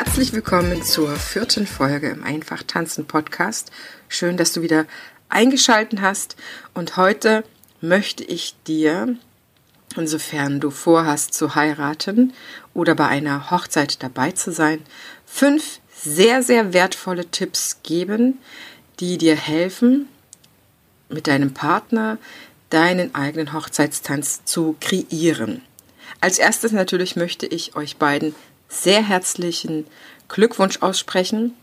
Herzlich willkommen zur vierten Folge im Einfach Tanzen Podcast. Schön, dass du wieder eingeschalten hast. Und heute möchte ich dir, insofern du vorhast zu heiraten oder bei einer Hochzeit dabei zu sein, fünf sehr, sehr wertvolle Tipps geben, die dir helfen, mit deinem Partner deinen eigenen Hochzeitstanz zu kreieren. Als erstes natürlich möchte ich euch beiden sehr herzlichen Glückwunsch aussprechen.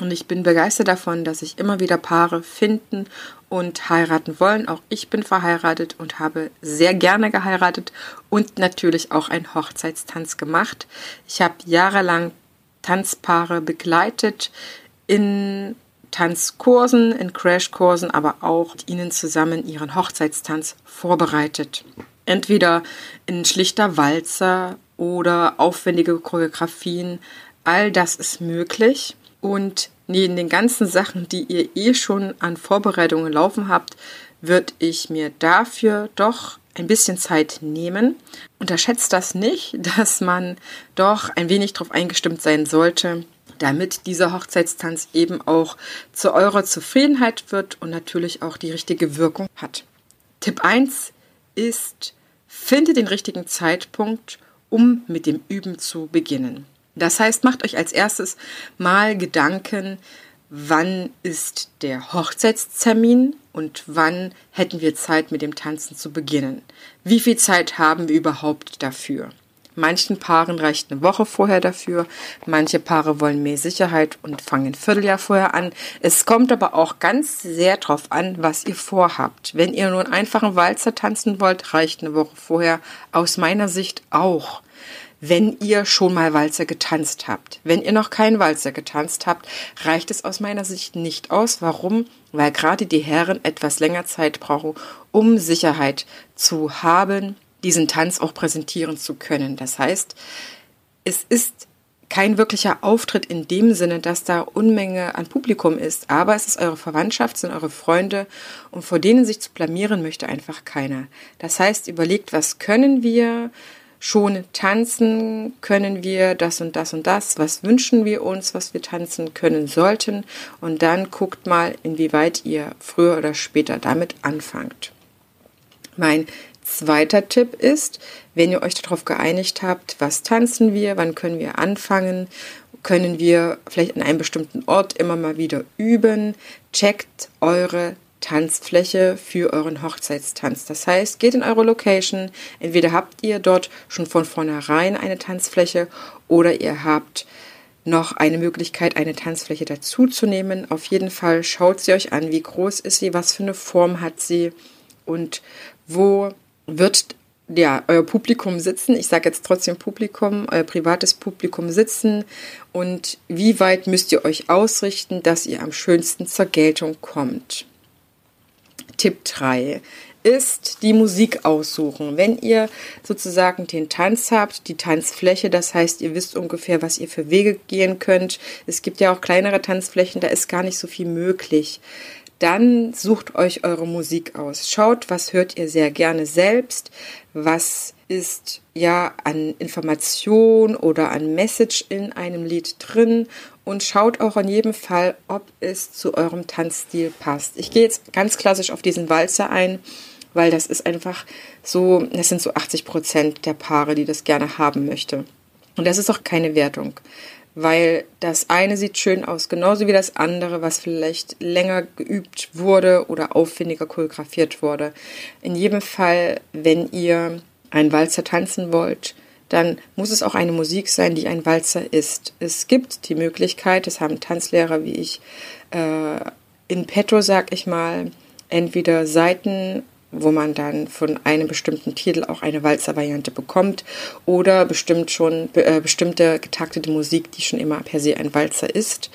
Und ich bin begeistert davon, dass sich immer wieder Paare finden und heiraten wollen. Auch ich bin verheiratet und habe sehr gerne geheiratet und natürlich auch einen Hochzeitstanz gemacht. Ich habe jahrelang Tanzpaare begleitet in Tanzkursen, in Crashkursen, aber auch mit ihnen zusammen ihren Hochzeitstanz vorbereitet. Entweder in schlichter Walzer oder aufwendige Choreografien. All das ist möglich. Und neben den ganzen Sachen, die ihr eh schon an Vorbereitungen laufen habt, würde ich mir dafür doch ein bisschen Zeit nehmen. Unterschätzt das nicht, dass man doch ein wenig darauf eingestimmt sein sollte, damit dieser Hochzeitstanz eben auch zu eurer Zufriedenheit wird und natürlich auch die richtige Wirkung hat. Tipp 1 ist, finde den richtigen Zeitpunkt um mit dem Üben zu beginnen. Das heißt, macht euch als erstes mal Gedanken, wann ist der Hochzeitstermin und wann hätten wir Zeit mit dem Tanzen zu beginnen. Wie viel Zeit haben wir überhaupt dafür? Manchen Paaren reicht eine Woche vorher dafür, manche Paare wollen mehr Sicherheit und fangen ein Vierteljahr vorher an. Es kommt aber auch ganz sehr drauf an, was ihr vorhabt. Wenn ihr nur einen einfachen Walzer tanzen wollt, reicht eine Woche vorher aus meiner Sicht auch wenn ihr schon mal Walzer getanzt habt. Wenn ihr noch keinen Walzer getanzt habt, reicht es aus meiner Sicht nicht aus. Warum? Weil gerade die Herren etwas länger Zeit brauchen, um Sicherheit zu haben, diesen Tanz auch präsentieren zu können. Das heißt, es ist kein wirklicher Auftritt in dem Sinne, dass da Unmenge an Publikum ist, aber es ist eure Verwandtschaft, sind eure Freunde und vor denen sich zu blamieren möchte einfach keiner. Das heißt, überlegt, was können wir schon tanzen, können wir das und das und das, was wünschen wir uns, was wir tanzen können sollten und dann guckt mal, inwieweit ihr früher oder später damit anfangt. Mein Zweiter Tipp ist, wenn ihr euch darauf geeinigt habt, was tanzen wir, wann können wir anfangen, können wir vielleicht an einem bestimmten Ort immer mal wieder üben, checkt eure Tanzfläche für euren Hochzeitstanz. Das heißt, geht in eure Location, entweder habt ihr dort schon von vornherein eine Tanzfläche oder ihr habt noch eine Möglichkeit, eine Tanzfläche dazuzunehmen. Auf jeden Fall schaut sie euch an, wie groß ist sie, was für eine Form hat sie und wo wird ja, euer Publikum sitzen, ich sage jetzt trotzdem Publikum, euer privates Publikum sitzen und wie weit müsst ihr euch ausrichten, dass ihr am schönsten zur Geltung kommt. Tipp 3 ist die Musik aussuchen. Wenn ihr sozusagen den Tanz habt, die Tanzfläche, das heißt, ihr wisst ungefähr, was ihr für Wege gehen könnt. Es gibt ja auch kleinere Tanzflächen, da ist gar nicht so viel möglich dann sucht euch eure Musik aus. Schaut, was hört ihr sehr gerne selbst, was ist ja an Information oder an Message in einem Lied drin und schaut auch in jedem Fall, ob es zu eurem Tanzstil passt. Ich gehe jetzt ganz klassisch auf diesen Walzer ein, weil das ist einfach so, das sind so 80 Prozent der Paare, die das gerne haben möchte. Und das ist auch keine Wertung weil das eine sieht schön aus, genauso wie das andere, was vielleicht länger geübt wurde oder aufwendiger choreografiert wurde. In jedem Fall, wenn ihr einen Walzer tanzen wollt, dann muss es auch eine Musik sein, die ein Walzer ist. Es gibt die Möglichkeit, das haben Tanzlehrer wie ich äh, in petto, sag ich mal, entweder Seiten wo man dann von einem bestimmten Titel auch eine Walzer-Variante bekommt oder bestimmt schon äh, bestimmte getaktete Musik, die schon immer per se ein Walzer ist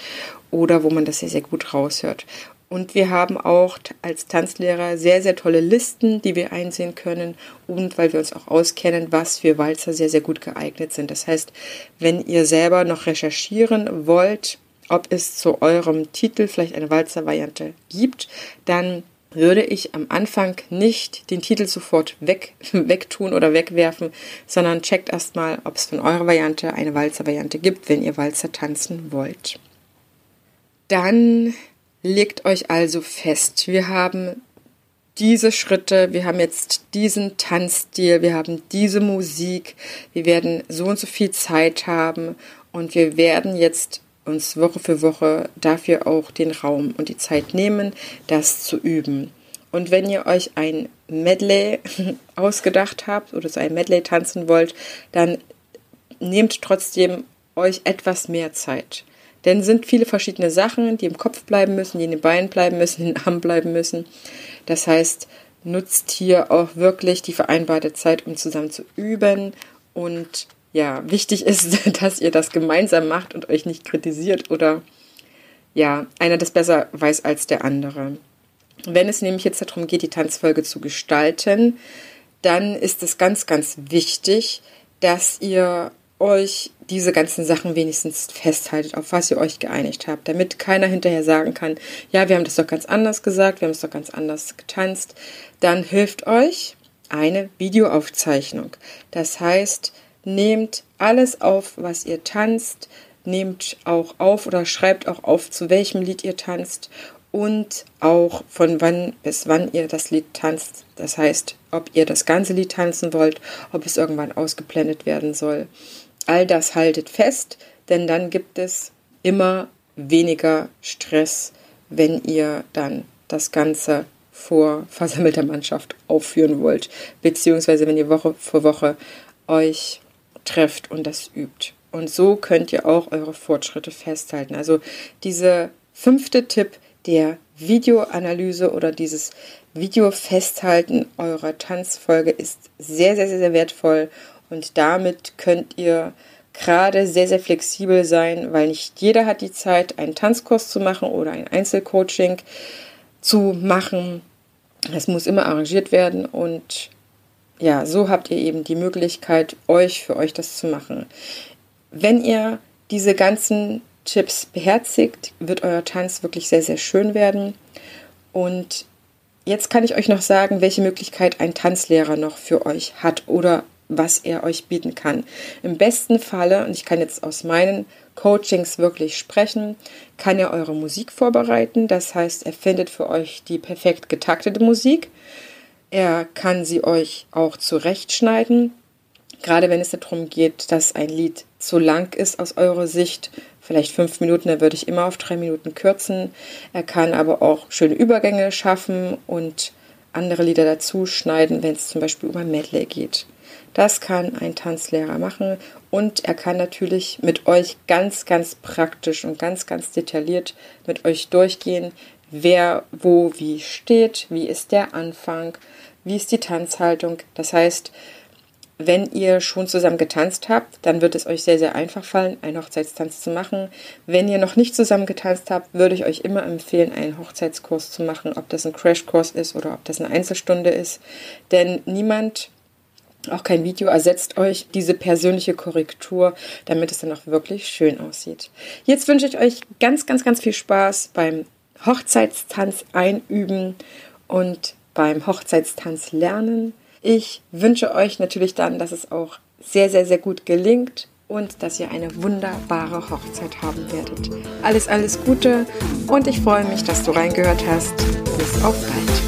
oder wo man das sehr, sehr gut raushört. Und wir haben auch als Tanzlehrer sehr, sehr tolle Listen, die wir einsehen können und weil wir uns auch auskennen, was für Walzer sehr, sehr gut geeignet sind. Das heißt, wenn ihr selber noch recherchieren wollt, ob es zu eurem Titel vielleicht eine Walzer-Variante gibt, dann würde ich am Anfang nicht den Titel sofort weg, wegtun oder wegwerfen, sondern checkt erstmal, ob es von eurer Variante eine Walzer-Variante gibt, wenn ihr Walzer tanzen wollt. Dann legt euch also fest, wir haben diese Schritte, wir haben jetzt diesen Tanzstil, wir haben diese Musik, wir werden so und so viel Zeit haben und wir werden jetzt uns Woche für Woche dafür auch den Raum und die Zeit nehmen, das zu üben. Und wenn ihr euch ein Medley ausgedacht habt oder so ein Medley tanzen wollt, dann nehmt trotzdem euch etwas mehr Zeit. Denn sind viele verschiedene Sachen, die im Kopf bleiben müssen, die in den Beinen bleiben müssen, in den Armen bleiben müssen. Das heißt, nutzt hier auch wirklich die vereinbarte Zeit, um zusammen zu üben und ja, wichtig ist, dass ihr das gemeinsam macht und euch nicht kritisiert oder ja, einer das besser weiß als der andere. Wenn es nämlich jetzt darum geht, die Tanzfolge zu gestalten, dann ist es ganz, ganz wichtig, dass ihr euch diese ganzen Sachen wenigstens festhaltet, auf was ihr euch geeinigt habt, damit keiner hinterher sagen kann, ja, wir haben das doch ganz anders gesagt, wir haben es doch ganz anders getanzt. Dann hilft euch eine Videoaufzeichnung. Das heißt, Nehmt alles auf, was ihr tanzt. Nehmt auch auf oder schreibt auch auf, zu welchem Lied ihr tanzt und auch von wann bis wann ihr das Lied tanzt. Das heißt, ob ihr das ganze Lied tanzen wollt, ob es irgendwann ausgeblendet werden soll. All das haltet fest, denn dann gibt es immer weniger Stress, wenn ihr dann das Ganze vor versammelter Mannschaft aufführen wollt, beziehungsweise wenn ihr Woche für Woche euch trefft und das übt. Und so könnt ihr auch eure Fortschritte festhalten. Also dieser fünfte Tipp der Videoanalyse oder dieses Video-Festhalten eurer Tanzfolge ist sehr, sehr, sehr, sehr wertvoll und damit könnt ihr gerade sehr, sehr flexibel sein, weil nicht jeder hat die Zeit, einen Tanzkurs zu machen oder ein Einzelcoaching zu machen. Es muss immer arrangiert werden und ja, so habt ihr eben die Möglichkeit, euch für euch das zu machen. Wenn ihr diese ganzen Tipps beherzigt, wird euer Tanz wirklich sehr, sehr schön werden. Und jetzt kann ich euch noch sagen, welche Möglichkeit ein Tanzlehrer noch für euch hat oder was er euch bieten kann. Im besten Falle, und ich kann jetzt aus meinen Coachings wirklich sprechen, kann er eure Musik vorbereiten. Das heißt, er findet für euch die perfekt getaktete Musik. Er kann sie euch auch zurechtschneiden, gerade wenn es darum geht, dass ein Lied zu lang ist aus eurer Sicht. Vielleicht fünf Minuten, da würde ich immer auf drei Minuten kürzen. Er kann aber auch schöne Übergänge schaffen und andere Lieder dazu schneiden, wenn es zum Beispiel um ein Medley geht. Das kann ein Tanzlehrer machen und er kann natürlich mit euch ganz, ganz praktisch und ganz, ganz detailliert mit euch durchgehen, wer wo wie steht, wie ist der Anfang, wie ist die Tanzhaltung. Das heißt, wenn ihr schon zusammen getanzt habt, dann wird es euch sehr, sehr einfach fallen, einen Hochzeitstanz zu machen. Wenn ihr noch nicht zusammen getanzt habt, würde ich euch immer empfehlen, einen Hochzeitskurs zu machen, ob das ein Crashkurs ist oder ob das eine Einzelstunde ist. Denn niemand, auch kein Video, ersetzt euch diese persönliche Korrektur, damit es dann auch wirklich schön aussieht. Jetzt wünsche ich euch ganz, ganz, ganz viel Spaß beim Hochzeitstanz einüben und beim Hochzeitstanz lernen. Ich wünsche euch natürlich dann, dass es auch sehr, sehr, sehr gut gelingt und dass ihr eine wunderbare Hochzeit haben werdet. Alles, alles Gute und ich freue mich, dass du reingehört hast. Bis auf bald.